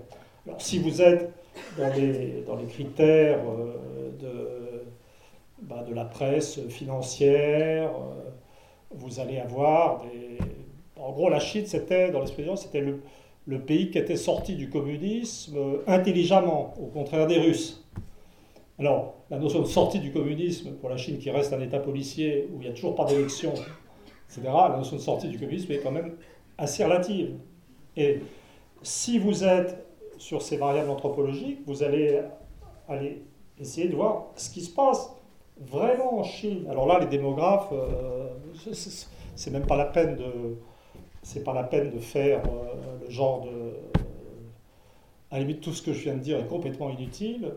Alors, si vous êtes dans les, dans les critères euh, de, bah, de la presse financière, euh, vous allez avoir des... En gros, la Chine, c'était, dans l'expression, c'était le, pays qui était sorti du communisme intelligemment, au contraire des Russes. Alors, la notion de sortie du communisme pour la Chine, qui reste un État policier où il n'y a toujours pas d'élection, etc., la notion de sortie du communisme est quand même assez relative. Et si vous êtes sur ces variables anthropologiques, vous allez aller essayer de voir ce qui se passe vraiment en Chine. Alors là, les démographes, euh, c'est même pas la peine de, c'est pas la peine de faire euh, le genre de, à la limite tout ce que je viens de dire est complètement inutile.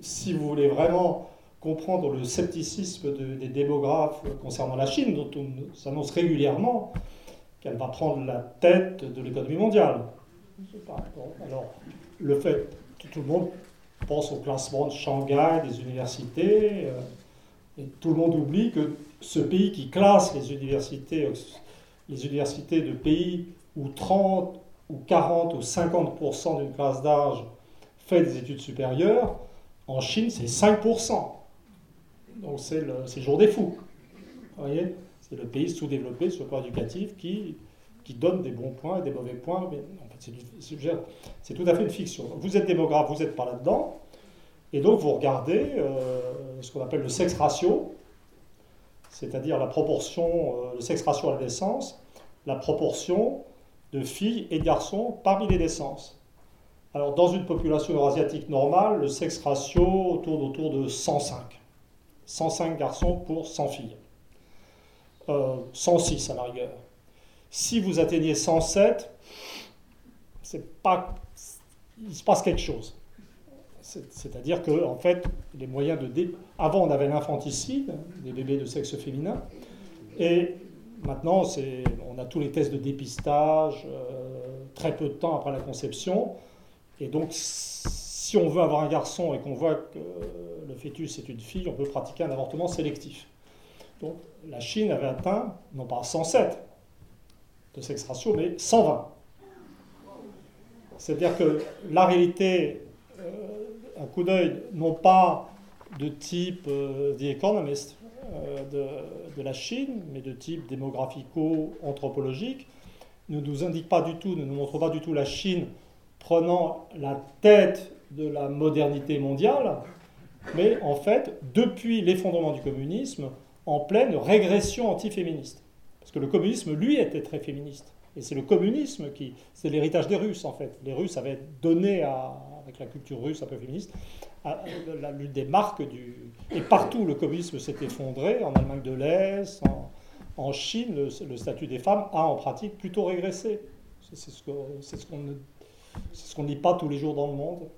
Si vous voulez vraiment comprendre le scepticisme des démographes concernant la Chine, dont on s'annonce régulièrement qu'elle va prendre la tête de l'économie mondiale. alors, le fait, tout, tout le monde pense au classement de Shanghai des universités. Euh, et tout le monde oublie que ce pays qui classe les universités, les universités de pays où 30 ou 40 ou 50% d'une classe d'âge fait des études supérieures, en Chine, c'est 5%. Donc c'est le, le, jour des fous. Vous voyez C'est le pays sous-développé sur le plan éducatif qui, qui donne des bons points et des mauvais points. Mais en fait, c'est tout à fait une fiction. Vous êtes démographe, vous n'êtes pas là-dedans. Et donc vous regardez euh, ce qu'on appelle le sexe ratio, c'est-à-dire la proportion, euh, le sexe ratio à la naissance, la proportion de filles et de garçons parmi les naissances. Alors dans une population eurasiatique normale, le sexe ratio tourne autour de 105. 105 garçons pour 100 filles. 106 euh, à la rigueur. Si vous atteignez 107, c'est pas, il se passe quelque chose. C'est-à-dire que, en fait, les moyens de. Avant, on avait l'infanticide, des bébés de sexe féminin, et maintenant, on a tous les tests de dépistage, euh, très peu de temps après la conception, Et donc, si on veut avoir un garçon et qu'on voit que le fœtus est une fille, on peut pratiquer un avortement sélectif. Donc, la Chine avait atteint, non pas 107 de sexe ratio, mais 120. C'est-à-dire que la réalité, euh, un coup d'œil, non pas de type euh, The Economist euh, de, de, la Chine, mais de type démographico-anthropologique, ne nous indique pas du tout, ne nous montre pas du tout la Chine prenant la tête de la modernité mondiale, mais en fait, depuis l'effondrement du communisme, en pleine régression antiféministe. Parce que le communisme, lui, était très féministe. Et c'est le communisme qui. C'est l'héritage des Russes, en fait. Les Russes avaient donné, à, avec la culture russe un peu féministe, l'une des marques du. Et partout, le communisme s'est effondré, en Allemagne de l'Est, en, Chine, le, statut des femmes a en pratique plutôt régressé. C'est ce qu'on ce ce qu'on ne dit pas tous les jours dans le monde.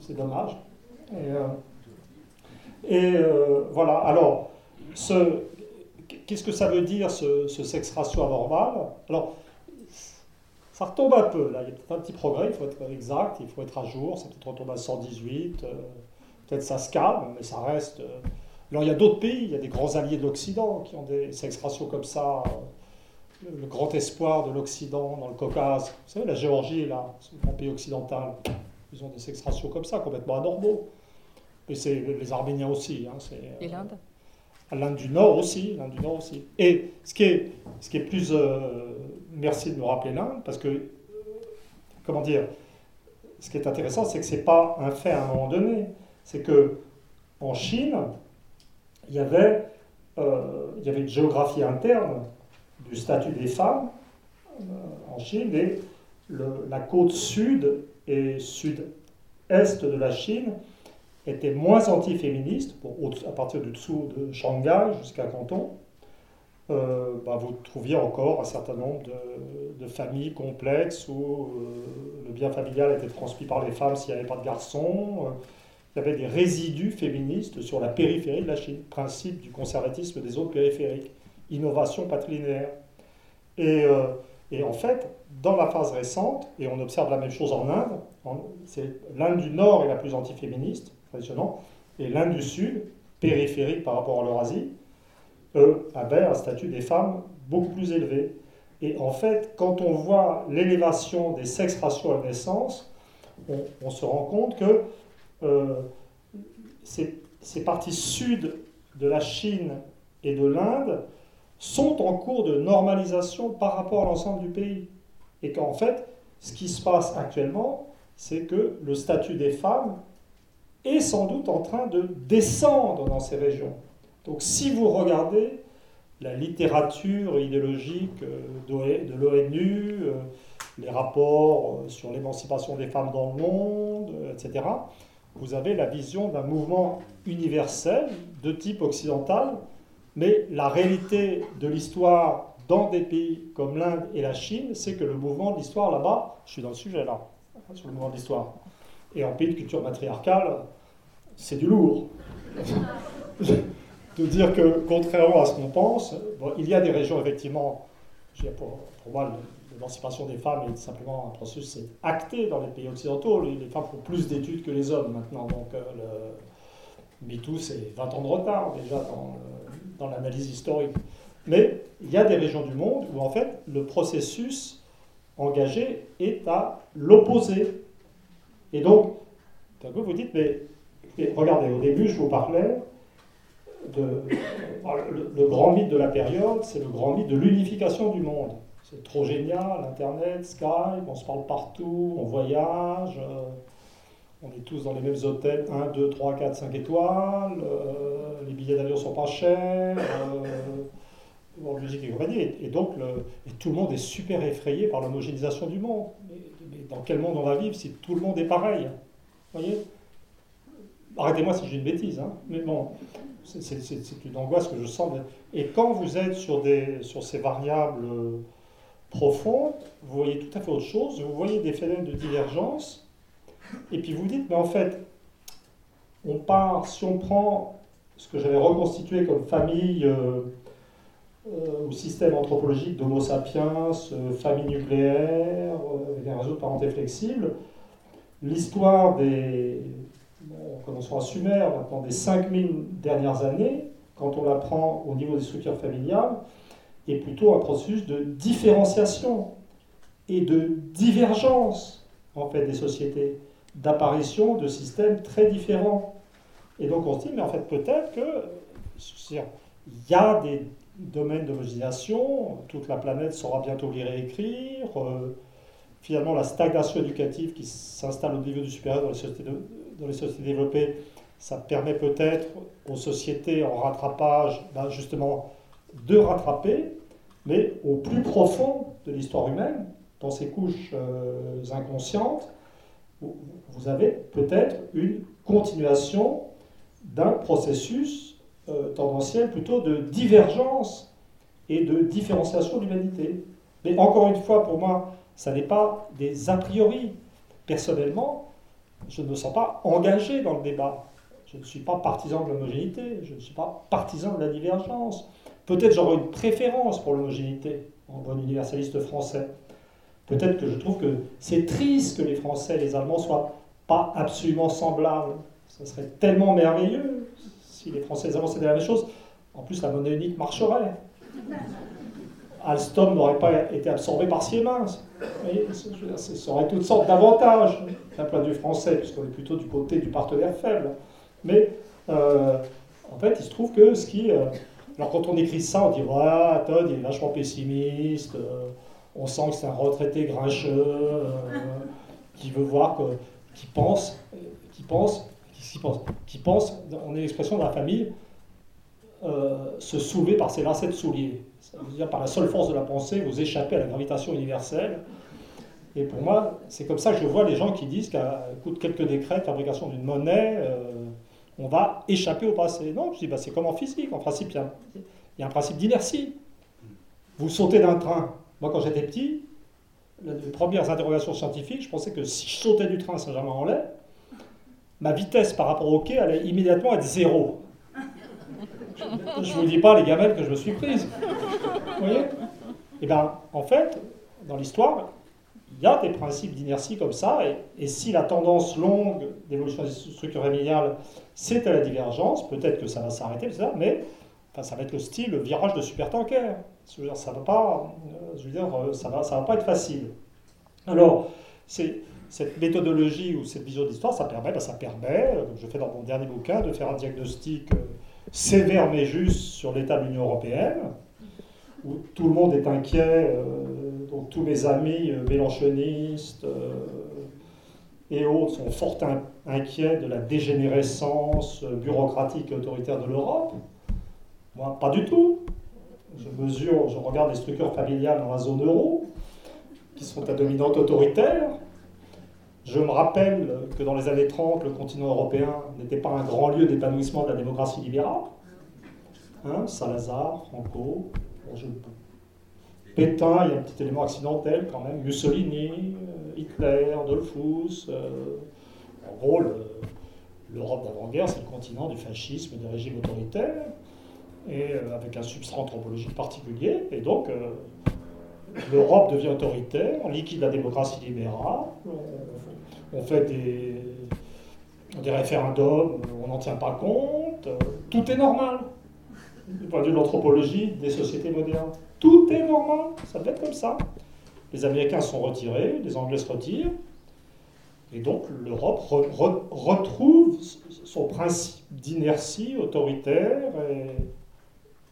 C'est dommage. Et, euh, euh, voilà. Alors, ce, qu'est-ce que ça veut dire ce, sexe ratio anormal? Alors, ça retombe un peu. Là, il y a peut-être un petit progrès. Il faut être exact, il faut être à jour. Ça peut-être retombe à 118. Euh, peut-être ça se calme, mais ça reste. alors, il y a d'autres pays. Il y a des grands alliés de l'Occident qui ont des sex ratios comme ça le grand espoir de l'Occident dans le Caucase. Vous savez, la Géorgie, là, c'est un grand pays occidental. Ils ont des sex ratios comme ça, complètement anormaux. Et c'est les Arméniens aussi. Hein, Et l'Inde? L'Inde du Nord aussi, l'Inde du Nord aussi. Et ce qui est, ce qui est plus... Merci de nous rappeler l'Inde, parce que, comment dire, ce qui est intéressant, c'est que ce n'est pas un fait à un moment donné. C'est que en Chine, il y avait, euh, il y avait une géographie interne du statut des femmes euh, en Chine et la côte sud et sud-est de la Chine était moins antiféministe, à partir du dessous de Shanghai jusqu'à Canton. Euh, bah, vous trouviez encore un certain nombre de, familles complexes où euh, le bien familial était transmis par les femmes s'il n'y avait pas de garçons. il y avait des résidus féministes sur la périphérie de la Chine, principe du conservatisme des zones périphériques innovation patrilinéaire. Et, euh, en fait, dans la phase récente, et on observe la même chose en Inde, l'Inde du Nord est la plus antiféministe, traditionnellement, et l'Inde du Sud, périphérique par rapport à l'Eurasie, eux avaient un statut des femmes beaucoup plus élevé. Et en fait, quand on voit l'élévation des sexes ratios à la naissance, on, se rend compte que euh, ces, ces parties sud de la Chine et de l'Inde sont en cours de normalisation par rapport à l'ensemble du pays. Et qu'en fait, ce qui se passe actuellement, c'est que le statut des femmes est sans doute en train de descendre dans ces régions. Donc si vous regardez la littérature idéologique euh, de l'ONU, euh, les rapports euh, sur l'émancipation des femmes dans le monde, etc., vous avez la vision d'un mouvement universel de type occidental mais la réalité de l'histoire dans des pays comme l'Inde et la Chine, c'est que le mouvement de l'histoire là-bas, je suis dans le sujet là, sur le mouvement de l'histoire, et en pays de culture matriarcale, c'est du lourd. De dire que, contrairement à ce qu'on pense, il y a des régions, effectivement, pour, moi, l'émancipation des femmes est simplement un processus c'est acté dans les pays occidentaux. Les, femmes font plus d'études que les hommes maintenant. Donc, euh, le MeToo, c'est 20 ans de retard déjà dans dans l'analyse historique. Mais il y a des régions du monde où en fait le processus engagé est à l'opposé. Et donc, d'un coup vous dites, mais, regardez, au début je vous parlais de, le, grand mythe de la période, c'est le grand mythe de l'unification du monde. C'est trop génial, Internet, Skype, on se parle partout, on voyage. Euh, on est tous dans les mêmes hôtels, 1, 2, 3, 4, 5 étoiles, euh, les billets d'avion sont pas chers, euh, en musique et compagnie. Et, donc, tout le monde est super effrayé par l'homogénéisation du monde. Mais, dans quel monde on va vivre si tout le monde est pareil? Voyez? Arrêtez-moi si j'ai une bêtise, hein, mais bon, c'est une angoisse que je sens. Et quand vous êtes sur, ces variables profondes, vous voyez tout à fait autre chose, vous voyez des phénomènes de divergence et puis vous dites, mais en fait, on part, si on prend ce que j'avais reconstitué comme famille euh, euh, ou système anthropologique d'Homo sapiens, euh, famille nucléaire, avec un réseau de parenté flexible, l'histoire des, commençons à Sumer, maintenant des 5000 dernières années, quand on la prend au niveau des structures familiales, est plutôt un processus de différenciation et de divergence en fait des sociétés, d'apparition de systèmes très différents. Et donc on se dit, mais en fait peut-être que il y a des domaines d'homogénéisation, toute la planète saura bientôt lire et écrire. Euh, finalement, la stagnation éducative qui s'installe au niveau du supérieur dans les sociétés, dans les sociétés développées, ça permet peut-être aux sociétés en rattrapage, ben, justement, de rattraper, mais au plus profond de l'histoire humaine, dans ces couches euh, inconscientes, vous avez peut-être une continuation d'un processus euh, tendanciel plutôt de divergence et de différenciation de l'humanité. Mais encore une fois, pour moi, ça n'est pas des a priori. Personnellement, je ne me sens pas engagé dans le débat. Je ne suis pas partisan de l'homogénéité, je ne suis pas partisan de la divergence. Peut-être j'aurais une préférence pour l'homogénéité en bon universaliste français. Peut-être que je trouve que c'est triste que les Français et les Allemands soient pas absolument semblables. Ce serait tellement merveilleux si les Français et les Allemands c'était la même chose. En plus, la monnaie unique marcherait. Alstom n'aurait pas été absorbé par Siemens. ça aurait toutes sortes d'avantages d'un point de vue français, puisqu'on est plutôt du côté du partenaire faible. Mais euh, en fait, il se trouve que ce qui. Euh, alors quand on écrit ça, on dit voilà, Todd, il est vachement pessimiste, euh, on sent que c'est un retraité grincheux, qui veut voir, que, qui pense, qui pense, qui pense, qui pense, on est l'expression de la famille, se soulever par ses lacets de souliers. Par la seule force de la pensée, vous échappez à la gravitation universelle. Et pour moi, c'est comme ça que je vois les gens qui disent qu'à coup de quelques décrets fabrication d'une monnaie, on va échapper au passé. Non, je dis, bah, c'est comme en physique. En principe, il y, a, un principe d'inertie. Vous sautez d'un train. Moi, quand j'étais petit, les premières interrogations scientifiques, je pensais que si je sautais du train Saint-Germain-en-Laye, ma vitesse par rapport au quai allait immédiatement être zéro. Je ne vous dis pas les gamelles que je me suis prise. Vous voyez? Eh bien, en fait, dans l'histoire, il y a des principes d'inertie comme ça, et, si la tendance longue d'évolution des structures familiales, c'est à la divergence, peut-être que ça va s'arrêter, mais enfin, ça va être le style le virage de supertanker. Ça va pas, euh, euh, ça va, va pas être facile. Alors, cette méthodologie ou cette vision d'histoire, ça permet, ben, ça permet, comme je fais dans mon dernier bouquin, de faire un diagnostic euh, sévère mais juste sur l'état de l'Union européenne, où tout le monde est inquiet, euh, donc tous mes amis euh, mélanchonistes euh, et autres sont fort inquiets de la dégénérescence bureaucratique et autoritaire de l'Europe. Moi, pas du tout. Je mesure, je regarde les structures familiales dans la zone euro, qui sont à dominante autoritaire. Je me rappelle que dans les années 30, le continent européen n'était pas un grand lieu d'épanouissement de la démocratie libérale. Hein, Salazar, Franco, Pétain, il y a un petit élément accidentel quand même, Mussolini, euh, Hitler, Dollfuss. Euh, en gros, l'Europe d'avant-guerre, c'est le continent du fascisme et des régimes autoritaires, et euh, avec un substrat anthropologique particulier. Et donc, l'Europe devient autoritaire, on liquide la démocratie libérale, on, fait des, des référendums, on n'en tient pas compte, tout est normal du point de vue de l'anthropologie des sociétés modernes. Tout est normal, ça peut être comme ça. Les Américains sont retirés, les Anglais se retirent, et donc l'Europe retrouve son principe d'inertie autoritaire. Et...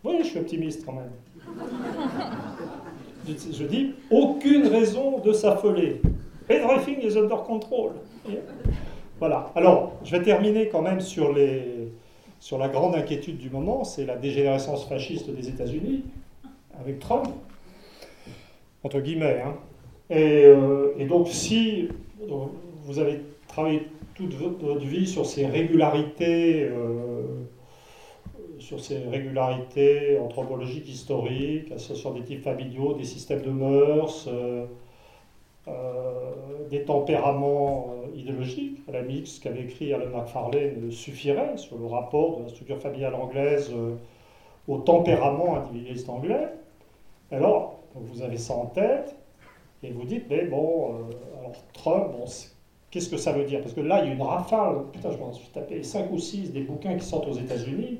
Oui, je suis optimiste quand même. Je dis aucune raison de s'affoler. Everything is under control. Voilà. Alors, je vais terminer quand même sur la grande inquiétude du moment, c'est la dégénérescence fasciste des États-Unis, avec Trump, entre guillemets. Hein. Euh, et, donc, si vous avez travaillé toute votre vie sur ces régularités, euh, sur ces régularités anthropologiques, historiques, associant des types familiaux, des systèmes de mœurs, euh, des tempéraments euh, idéologiques. La mix, qu'avait écrit Alan McFarlane suffirait sur le rapport de la structure familiale anglaise euh, au tempérament individualiste anglais. Alors, vous avez ça en tête, et vous dites, mais bon, alors Trump, bon, Qu'est-ce que ça veut dire? Parce que là, il y a une rafale, putain, je m'en suis tapé 5 ou 6 des bouquins qui sortent aux États-Unis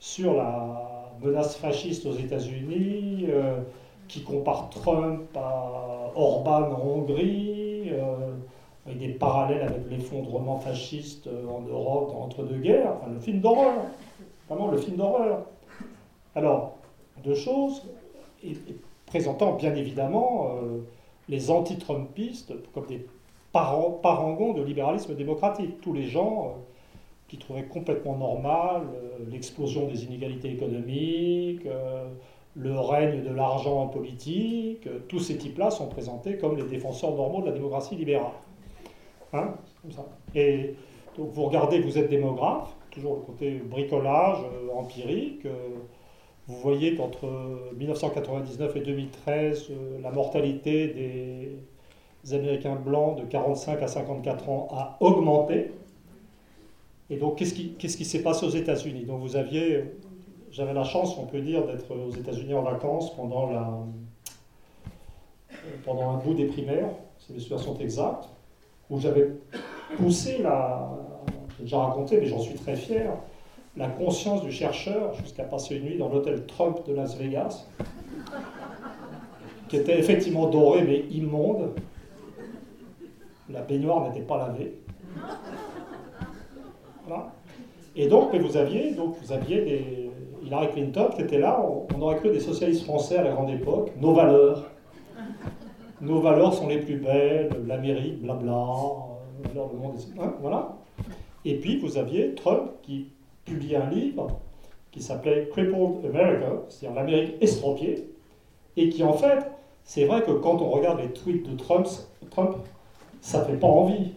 sur la menace fasciste aux États-Unis, euh, qui compare Trump à Orban en Hongrie, euh, avec des parallèles avec l'effondrement fasciste en Europe entre deux guerres, enfin le film d'horreur, vraiment le film d'horreur. Alors, deux choses, et, présentant bien évidemment euh, les anti-Trumpistes comme des parangons de libéralisme démocratique. Tous les gens euh, qui trouvaient complètement normal euh, l'explosion des inégalités économiques, le règne de l'argent en politique, tous ces types-là sont présentés comme les défenseurs normaux de la démocratie libérale. Hein comme ça. Et donc vous regardez, vous êtes démographe, toujours le côté bricolage empirique. Vous voyez qu'entre 1999 et 2013, euh, la mortalité des Américains blancs de 45 à 54 ans a augmenté. Et donc, qu'est-ce qui, qu'est-ce qui s'est passé aux États-Unis? Donc, vous aviez, j'avais la chance, on peut dire, d'être aux États-Unis en vacances pendant, la, pendant un bout des primaires, c'est les situations exactes, où j'avais poussé la, j'ai déjà raconté, mais j'en suis très fier, la conscience du chercheur jusqu'à passer une nuit dans l'hôtel Trump de Las Vegas, qui était effectivement doré mais immonde. La baignoire n'était pas lavée. Et donc, vous aviez, donc, vous aviez des Hillary Clinton qui était là, on, aurait cru des socialistes français à la grande époque, nos valeurs. Nos valeurs sont les plus belles, l'Amérique, blabla, le monde, hein, voilà. Et puis vous aviez Trump qui publié un livre qui s'appelait Crippled America, c'est-à-dire l'Amérique estropiée, et qui en fait, c'est vrai que quand on regarde les tweets de Trump, Trump ça fait pas envie.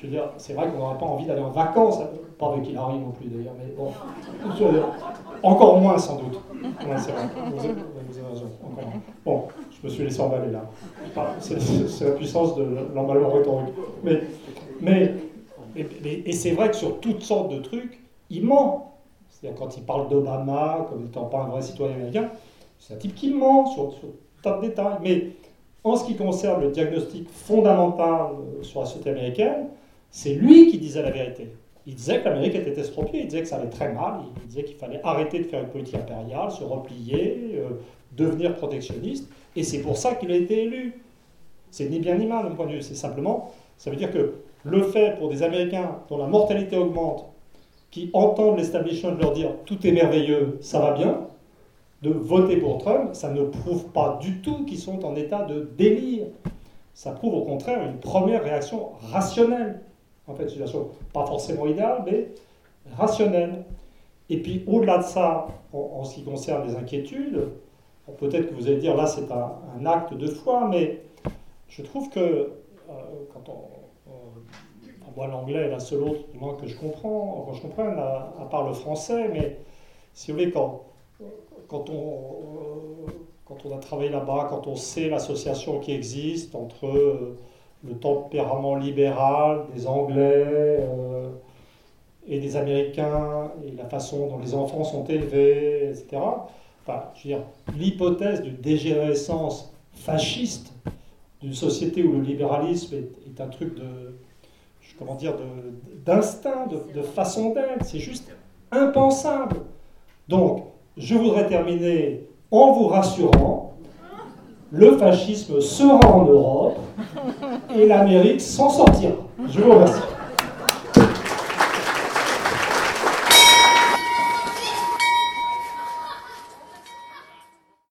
Je veux dire, c'est vrai qu'on n'aurait pas envie d'aller en vacances, pas avec Hillary non plus d'ailleurs, mais bon, encore moins sans doute. Bon, je me suis laissé emballer là. C'est la puissance de l'emballement rhétorique. Mais, mais et, c'est vrai que sur toutes sortes de trucs, il ment. C'est-à-dire quand il parle d'Obama comme n'étant pas un vrai citoyen américain, c'est un type qui ment sur, sur tas de détails. Mais en ce qui concerne le diagnostic fondamental euh, sur la société américaine, c'est lui qui disait la vérité. Il disait que l'Amérique était estropiée, il disait que ça allait très mal, il disait qu'il fallait arrêter de faire une politique impériale, se replier, euh, devenir protectionniste, et c'est pour ça qu'il a été élu. C'est ni bien ni mal, mon point de vue, c'est simplement, ça veut dire que le fait pour des Américains dont la mortalité augmente, qui entendent l'establishment leur dire tout est merveilleux, ça va bien, de voter pour Trump, ça ne prouve pas du tout qu'ils sont en état de délire. Ça prouve au contraire une première réaction rationnelle. En fait, une situation pas forcément idéale, mais rationnelle. Et puis au-delà de ça, en, ce qui concerne les inquiétudes, peut-être que vous allez dire là c'est un, acte de foi, mais je trouve que euh, quand on, moi, l'anglais est la seule autre, moins que je comprends, quand je comprends, à, part le français, mais si vous voulez, quand, quand, on, quand on a travaillé là-bas, quand on sait l'association qui existe entre euh, le tempérament libéral des Anglais euh, et des Américains, et la façon dont les enfants sont élevés, etc., enfin, je veux dire, l'hypothèse d'une dégénérescence fasciste d'une société où le libéralisme est un truc de comment dire, d'instinct, de, de, façon d'être. C'est juste impensable. Donc, je voudrais terminer en vous rassurant, le fascisme sera en Europe et l'Amérique s'en sortira. Je vous remercie.